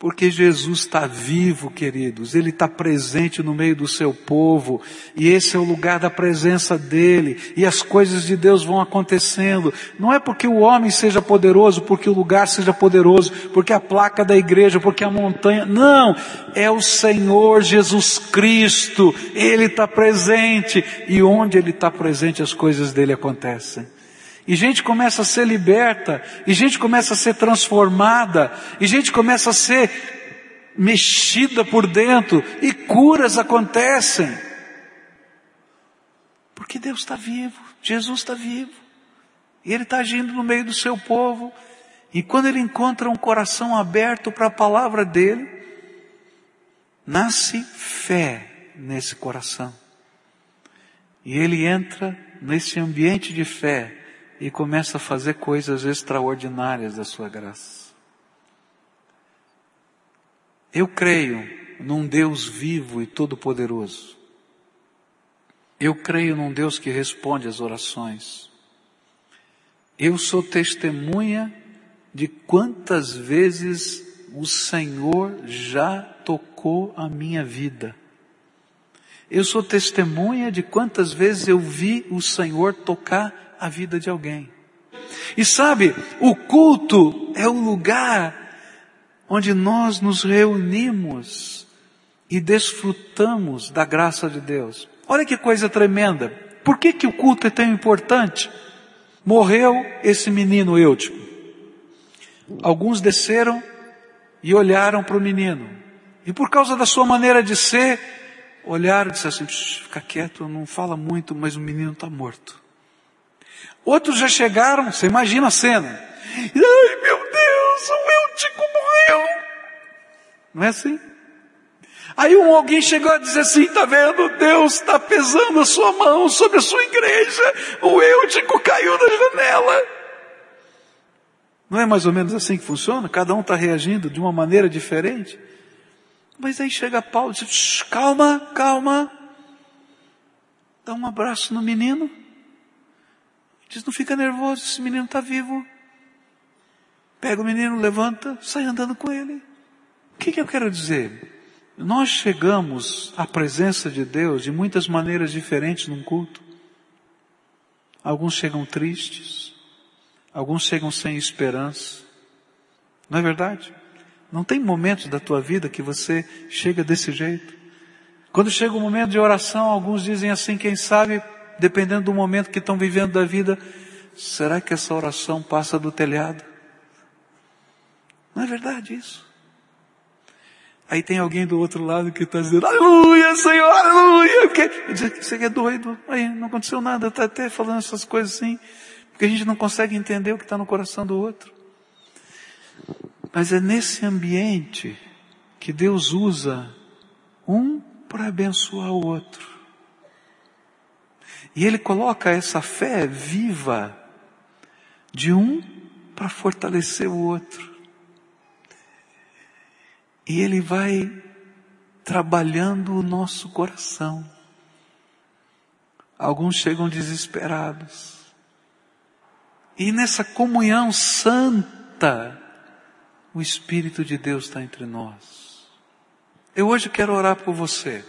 Porque Jesus está vivo, queridos, Ele está presente no meio do seu povo, e esse é o lugar da presença dEle, e as coisas de Deus vão acontecendo. Não é porque o homem seja poderoso, porque o lugar seja poderoso, porque a placa da igreja, porque a montanha, não! É o Senhor Jesus Cristo, Ele está presente, e onde Ele está presente as coisas dEle acontecem. E gente começa a ser liberta, e gente começa a ser transformada, e gente começa a ser mexida por dentro, e curas acontecem. Porque Deus está vivo, Jesus está vivo, e Ele está agindo no meio do seu povo, e quando Ele encontra um coração aberto para a palavra dEle, nasce fé nesse coração. E ele entra nesse ambiente de fé e começa a fazer coisas extraordinárias da sua graça. Eu creio num Deus vivo e todo-poderoso. Eu creio num Deus que responde às orações. Eu sou testemunha de quantas vezes o Senhor já tocou a minha vida. Eu sou testemunha de quantas vezes eu vi o Senhor tocar a vida de alguém. E sabe, o culto é o lugar onde nós nos reunimos e desfrutamos da graça de Deus. Olha que coisa tremenda. Por que, que o culto é tão importante? Morreu esse menino Eutico. Alguns desceram e olharam para o menino. E por causa da sua maneira de ser, olharam e disseram assim, fica quieto, não fala muito, mas o menino está morto. Outros já chegaram, você imagina a cena. Ai meu Deus, o Eutico morreu. Não é assim? Aí um alguém chegou a dizer assim, tá vendo? Deus está pesando a sua mão sobre a sua igreja. O Eutico caiu da janela. Não é mais ou menos assim que funciona? Cada um está reagindo de uma maneira diferente. Mas aí chega Paulo e diz, calma, calma. Dá um abraço no menino. Diz, não fica nervoso, esse menino está vivo. Pega o menino, levanta, sai andando com ele. O que, que eu quero dizer? Nós chegamos à presença de Deus de muitas maneiras diferentes num culto. Alguns chegam tristes, alguns chegam sem esperança. Não é verdade? Não tem momentos da tua vida que você chega desse jeito. Quando chega o momento de oração, alguns dizem assim, quem sabe dependendo do momento que estão vivendo da vida, será que essa oração passa do telhado? Não é verdade isso? Aí tem alguém do outro lado que está dizendo, aleluia, Senhor, aleluia. Porque, você é doido, aí não aconteceu nada, está até falando essas coisas assim, porque a gente não consegue entender o que está no coração do outro. Mas é nesse ambiente que Deus usa um para abençoar o outro. E ele coloca essa fé viva de um para fortalecer o outro. E ele vai trabalhando o nosso coração. Alguns chegam desesperados. E nessa comunhão santa, o Espírito de Deus está entre nós. Eu hoje quero orar por você.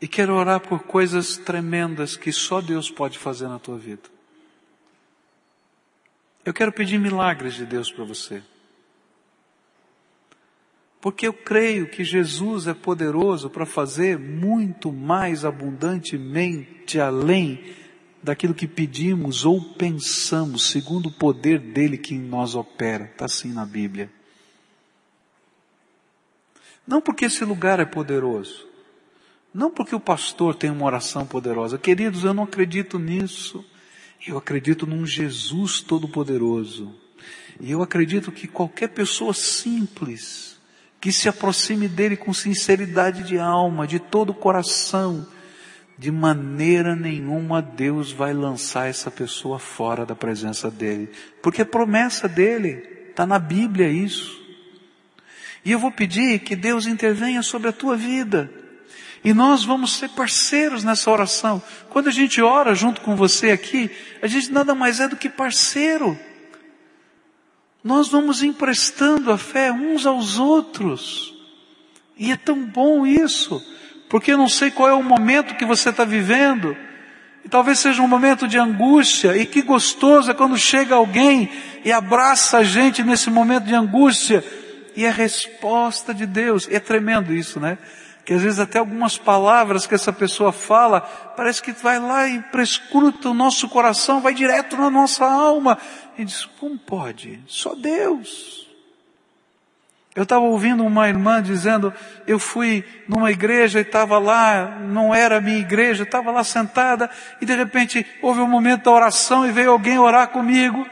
E quero orar por coisas tremendas que só Deus pode fazer na tua vida. Eu quero pedir milagres de Deus para você. Porque eu creio que Jesus é poderoso para fazer muito mais abundantemente além daquilo que pedimos ou pensamos, segundo o poder dele que em nós opera. Está assim na Bíblia. Não porque esse lugar é poderoso, não porque o pastor tem uma oração poderosa. Queridos, eu não acredito nisso. Eu acredito num Jesus todo-poderoso. E eu acredito que qualquer pessoa simples, que se aproxime dele com sinceridade de alma, de todo o coração, de maneira nenhuma Deus vai lançar essa pessoa fora da presença dele. Porque é promessa dele. Está na Bíblia isso. E eu vou pedir que Deus intervenha sobre a tua vida. E nós vamos ser parceiros nessa oração. Quando a gente ora junto com você aqui, a gente nada mais é do que parceiro. nós vamos emprestando a fé uns aos outros. E é tão bom isso, porque eu não sei qual é o momento que você está vivendo. E talvez seja um momento de angústia, e que gostoso é quando chega alguém e abraça a gente nesse momento de angústia, e é resposta de Deus. É tremendo isso, né? Que às vezes até algumas palavras que essa pessoa fala, parece que vai lá e prescruta o nosso coração, vai direto na nossa alma. E diz, como pode? Só Deus. Eu estava ouvindo uma irmã dizendo, eu fui numa igreja e estava lá, não era minha igreja, estava lá sentada e de repente houve um momento da oração e veio alguém orar comigo,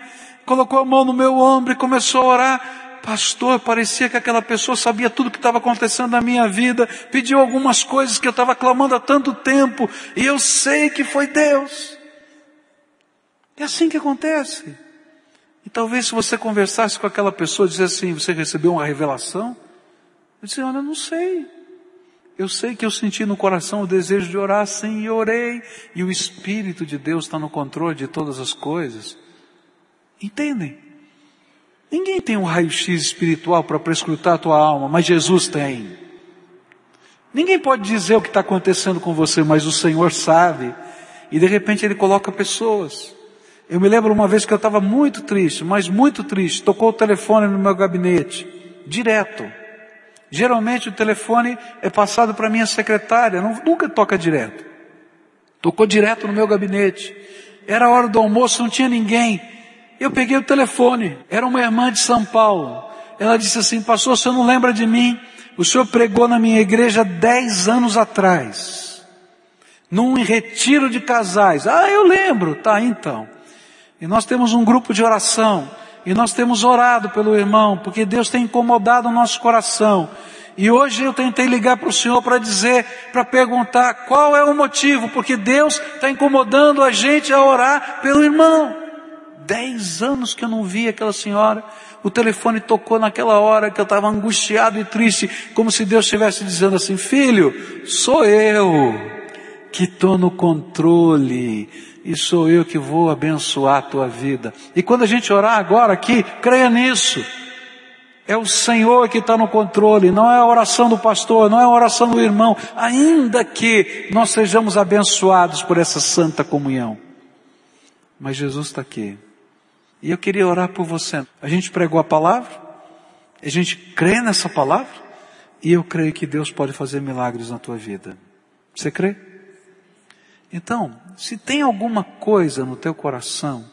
colocou a mão no meu ombro e começou a orar pastor, parecia que aquela pessoa sabia tudo o que estava acontecendo na minha vida, pediu algumas coisas que eu estava clamando há tanto tempo, e eu sei que foi Deus. É assim que acontece. E talvez se você conversasse com aquela pessoa, dizer assim, você recebeu uma revelação? Eu disse, olha, eu não sei. Eu sei que eu senti no coração o desejo de orar sim, e orei, e o Espírito de Deus está no controle de todas as coisas. Entendem? Ninguém tem um raio-x espiritual para prescrutar a tua alma, mas Jesus tem. Ninguém pode dizer o que está acontecendo com você, mas o Senhor sabe. E de repente Ele coloca pessoas. Eu me lembro uma vez que eu estava muito triste, mas muito triste. Tocou o telefone no meu gabinete, direto. Geralmente o telefone é passado para minha secretária, não, nunca toca direto. Tocou direto no meu gabinete. Era hora do almoço, não tinha ninguém. Eu peguei o telefone, era uma irmã de São Paulo. Ela disse assim, pastor, senhor não lembra de mim? O senhor pregou na minha igreja dez anos atrás. Num retiro de casais. Ah, eu lembro. Tá, então. E nós temos um grupo de oração. E nós temos orado pelo irmão, porque Deus tem incomodado o nosso coração. E hoje eu tentei ligar para o Senhor para dizer, para perguntar qual é o motivo, porque Deus está incomodando a gente a orar pelo irmão. Dez anos que eu não vi aquela senhora. O telefone tocou naquela hora que eu estava angustiado e triste, como se Deus estivesse dizendo assim, filho, sou eu que estou no controle e sou eu que vou abençoar a tua vida. E quando a gente orar agora aqui, creia nisso. É o Senhor que está no controle, não é a oração do pastor, não é a oração do irmão, ainda que nós sejamos abençoados por essa santa comunhão. Mas Jesus está aqui. E eu queria orar por você. A gente pregou a palavra, a gente crê nessa palavra, e eu creio que Deus pode fazer milagres na tua vida. Você crê? Então, se tem alguma coisa no teu coração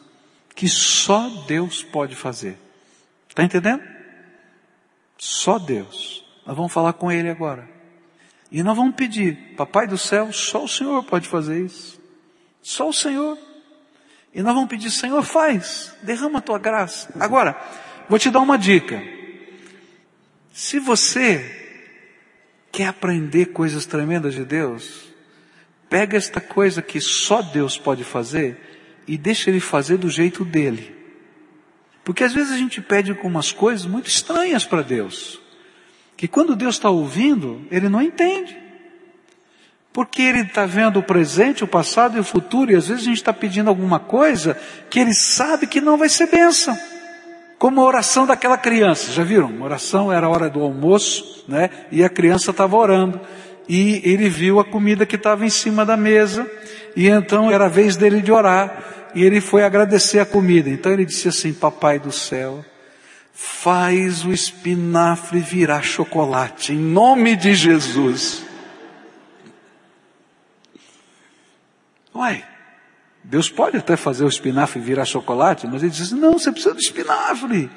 que só Deus pode fazer, está entendendo? Só Deus. Nós vamos falar com Ele agora. E nós vamos pedir, Papai do céu, só o Senhor pode fazer isso. Só o Senhor. E nós vamos pedir, Senhor, faz, derrama a tua graça. Agora, vou te dar uma dica. Se você quer aprender coisas tremendas de Deus, pega esta coisa que só Deus pode fazer e deixa Ele fazer do jeito dele. Porque às vezes a gente pede algumas coisas muito estranhas para Deus, que quando Deus está ouvindo, Ele não entende. Porque ele está vendo o presente, o passado e o futuro, e às vezes a gente está pedindo alguma coisa que ele sabe que não vai ser bênção. Como a oração daquela criança, já viram? Oração era a hora do almoço, né? E a criança estava orando. E ele viu a comida que estava em cima da mesa, e então era a vez dele de orar, e ele foi agradecer a comida. Então ele disse assim, papai do céu, faz o espinafre virar chocolate, em nome de Jesus. Uai, Deus pode até fazer o espinafre virar chocolate, mas ele diz, não, você precisa do espinafre.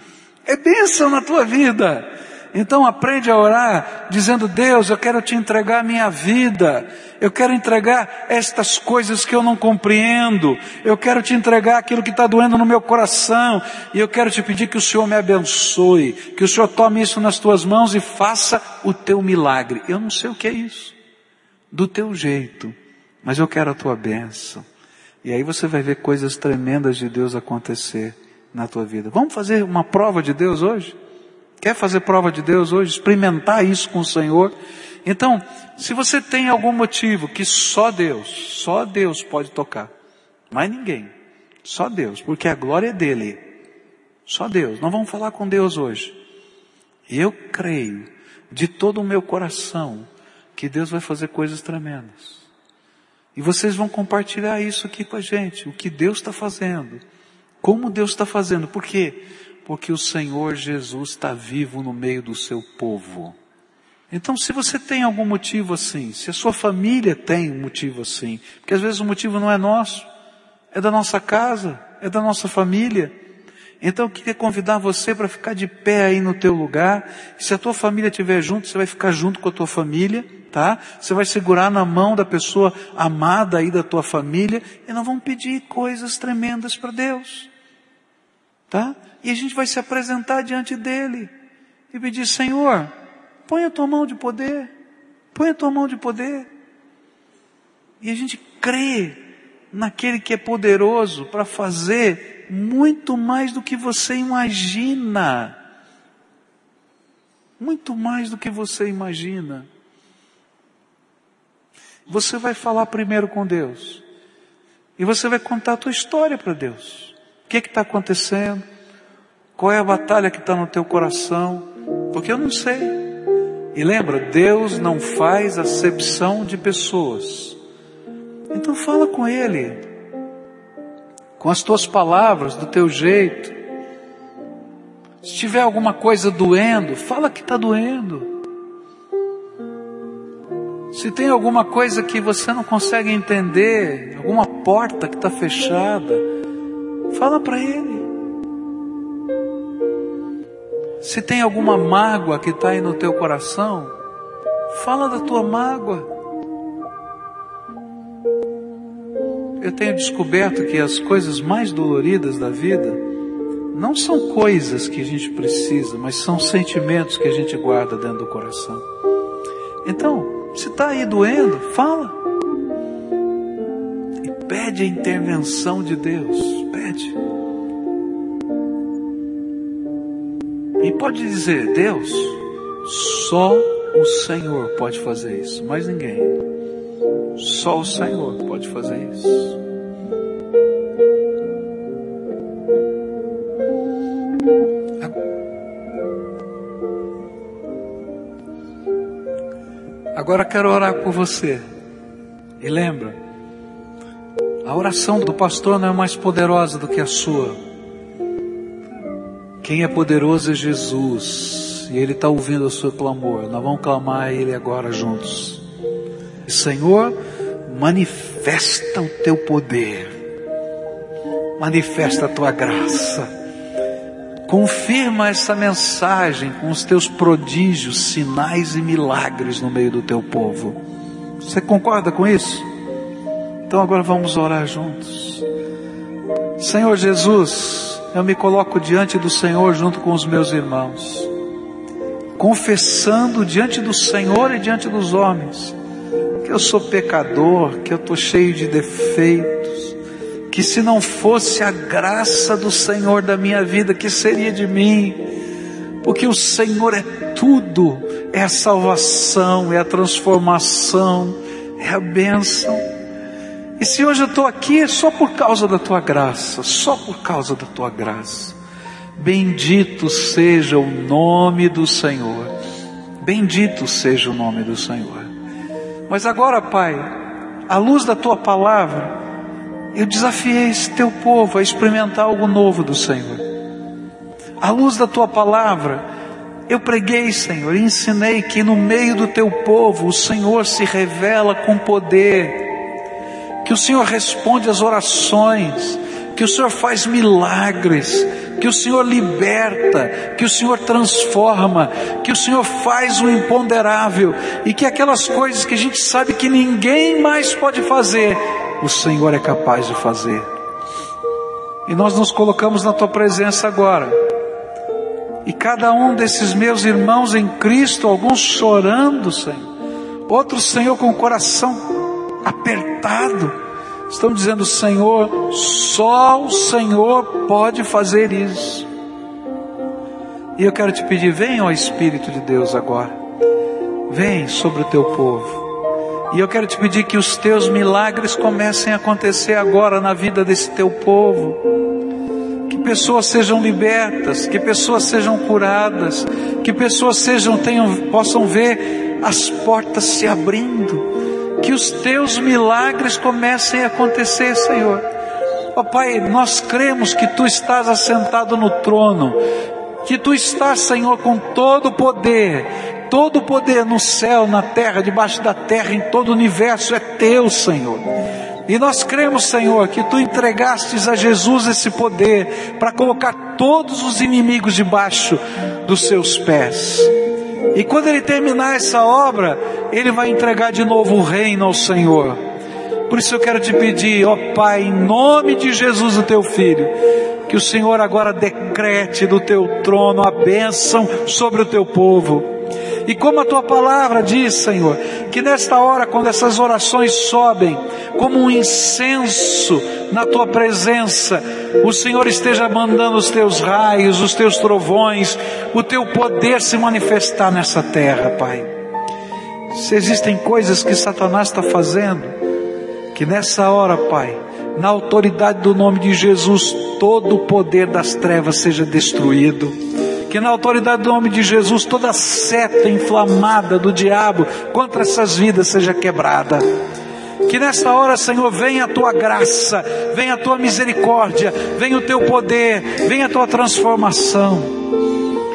É bênção na tua vida. Então aprende a orar dizendo, Deus, eu quero te entregar a minha vida. Eu quero entregar estas coisas que eu não compreendo. Eu quero te entregar aquilo que está doendo no meu coração. E eu quero te pedir que o Senhor me abençoe. Que o Senhor tome isso nas tuas mãos e faça o teu milagre. Eu não sei o que é isso. Do teu jeito mas eu quero a tua bênção. E aí você vai ver coisas tremendas de Deus acontecer na tua vida. Vamos fazer uma prova de Deus hoje? Quer fazer prova de Deus hoje? Experimentar isso com o Senhor? Então, se você tem algum motivo que só Deus, só Deus pode tocar, mais ninguém, só Deus, porque a glória é dele. Só Deus. Nós vamos falar com Deus hoje. Eu creio de todo o meu coração que Deus vai fazer coisas tremendas. E vocês vão compartilhar isso aqui com a gente, o que Deus está fazendo, como Deus está fazendo, por quê? Porque o Senhor Jesus está vivo no meio do seu povo. Então, se você tem algum motivo assim, se a sua família tem um motivo assim, porque às vezes o motivo não é nosso, é da nossa casa, é da nossa família. Então eu queria convidar você para ficar de pé aí no teu lugar. Se a tua família estiver junto, você vai ficar junto com a tua família, tá? Você vai segurar na mão da pessoa amada aí da tua família e nós vamos pedir coisas tremendas para Deus, tá? E a gente vai se apresentar diante dele e pedir, Senhor, põe a tua mão de poder, põe a tua mão de poder. E a gente crê naquele que é poderoso para fazer muito mais do que você imagina. Muito mais do que você imagina. Você vai falar primeiro com Deus. E você vai contar a tua história para Deus. O que é está acontecendo? Qual é a batalha que está no teu coração? Porque eu não sei. E lembra, Deus não faz acepção de pessoas. Então fala com Ele, com as tuas palavras, do teu jeito. Se tiver alguma coisa doendo, fala que está doendo. Se tem alguma coisa que você não consegue entender, alguma porta que está fechada, fala para Ele. Se tem alguma mágoa que está aí no teu coração, fala da tua mágoa. eu tenho descoberto que as coisas mais doloridas da vida não são coisas que a gente precisa, mas são sentimentos que a gente guarda dentro do coração. Então, se está aí doendo, fala. E pede a intervenção de Deus. Pede. E pode dizer, Deus, só o Senhor pode fazer isso, mais ninguém. Só o Senhor pode fazer isso. Agora quero orar por você. E lembra, a oração do pastor não é mais poderosa do que a sua. Quem é poderoso é Jesus. E Ele está ouvindo o seu clamor. Nós vamos clamar a Ele agora juntos. Senhor, manifesta o teu poder, manifesta a tua graça, confirma essa mensagem com os teus prodígios, sinais e milagres no meio do teu povo. Você concorda com isso? Então agora vamos orar juntos. Senhor Jesus, eu me coloco diante do Senhor junto com os meus irmãos, confessando diante do Senhor e diante dos homens que eu sou pecador, que eu estou cheio de defeitos, que se não fosse a graça do Senhor da minha vida, que seria de mim? Porque o Senhor é tudo, é a salvação, é a transformação, é a bênção. E se hoje eu estou aqui é só por causa da tua graça, só por causa da tua graça. Bendito seja o nome do Senhor. Bendito seja o nome do Senhor. Mas agora, Pai, à luz da tua palavra, eu desafiei esse teu povo a experimentar algo novo do Senhor. À luz da tua palavra, eu preguei, Senhor, e ensinei que no meio do teu povo o Senhor se revela com poder, que o Senhor responde às orações, que o Senhor faz milagres, que o Senhor liberta, que o Senhor transforma, que o Senhor faz o imponderável e que aquelas coisas que a gente sabe que ninguém mais pode fazer, o Senhor é capaz de fazer. E nós nos colocamos na tua presença agora. E cada um desses meus irmãos em Cristo, alguns chorando, Senhor, outros, Senhor, com o coração apertado, estão dizendo: Senhor, só o Senhor pode fazer isso. E eu quero te pedir: vem, ó Espírito de Deus, agora, vem sobre o teu povo. E eu quero te pedir que os teus milagres comecem a acontecer agora na vida desse teu povo. Que pessoas sejam libertas, que pessoas sejam curadas, que pessoas sejam tenham possam ver as portas se abrindo, que os teus milagres comecem a acontecer, Senhor. Ó oh, Pai, nós cremos que tu estás assentado no trono, que tu estás, Senhor, com todo o poder, todo o poder no céu, na terra, debaixo da terra, em todo o universo é teu, Senhor. E nós cremos, Senhor, que tu entregastes a Jesus esse poder para colocar todos os inimigos debaixo dos seus pés. E quando ele terminar essa obra, ele vai entregar de novo o reino ao Senhor. Por isso eu quero te pedir, ó Pai, em nome de Jesus, o teu filho, que o Senhor agora decrete do teu trono a bênção sobre o teu povo e como a tua palavra diz, Senhor, que nesta hora, quando essas orações sobem, como um incenso na tua presença, o Senhor esteja mandando os teus raios, os teus trovões, o teu poder se manifestar nessa terra, Pai. Se existem coisas que Satanás está fazendo, que nessa hora, Pai, na autoridade do nome de Jesus, todo o poder das trevas seja destruído que na autoridade do nome de Jesus toda seta inflamada do diabo contra essas vidas seja quebrada. Que nesta hora, Senhor, venha a tua graça, venha a tua misericórdia, venha o teu poder, venha a tua transformação.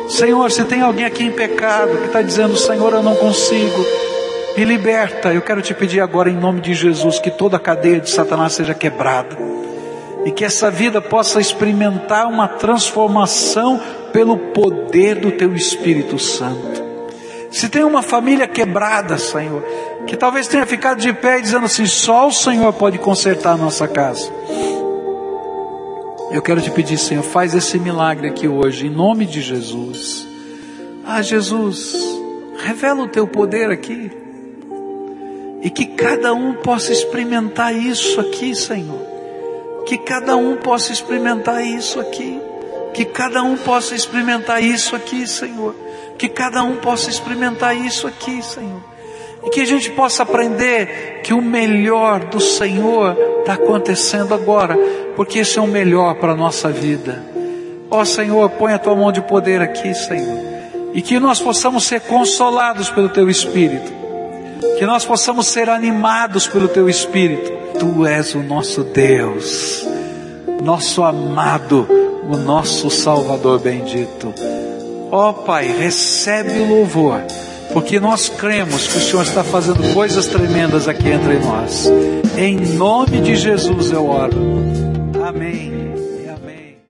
Senhor, se tem alguém aqui em pecado que está dizendo, Senhor, eu não consigo, me liberta. Eu quero te pedir agora, em nome de Jesus, que toda a cadeia de Satanás seja quebrada e que essa vida possa experimentar uma transformação pelo poder do teu Espírito Santo. Se tem uma família quebrada, Senhor, que talvez tenha ficado de pé dizendo assim: só o Senhor pode consertar a nossa casa. Eu quero te pedir, Senhor, faz esse milagre aqui hoje, em nome de Jesus. Ah, Jesus, revela o teu poder aqui. E que cada um possa experimentar isso aqui, Senhor. Que cada um possa experimentar isso aqui. Que cada um possa experimentar isso aqui, Senhor. Que cada um possa experimentar isso aqui, Senhor. E que a gente possa aprender que o melhor do Senhor está acontecendo agora, porque esse é o melhor para a nossa vida. Ó oh, Senhor, põe a tua mão de poder aqui, Senhor. E que nós possamos ser consolados pelo teu Espírito. Que nós possamos ser animados pelo teu Espírito. Tu és o nosso Deus, nosso amado o nosso Salvador bendito. Ó oh, Pai, recebe o louvor, porque nós cremos que o Senhor está fazendo coisas tremendas aqui entre nós. Em nome de Jesus eu oro. Amém.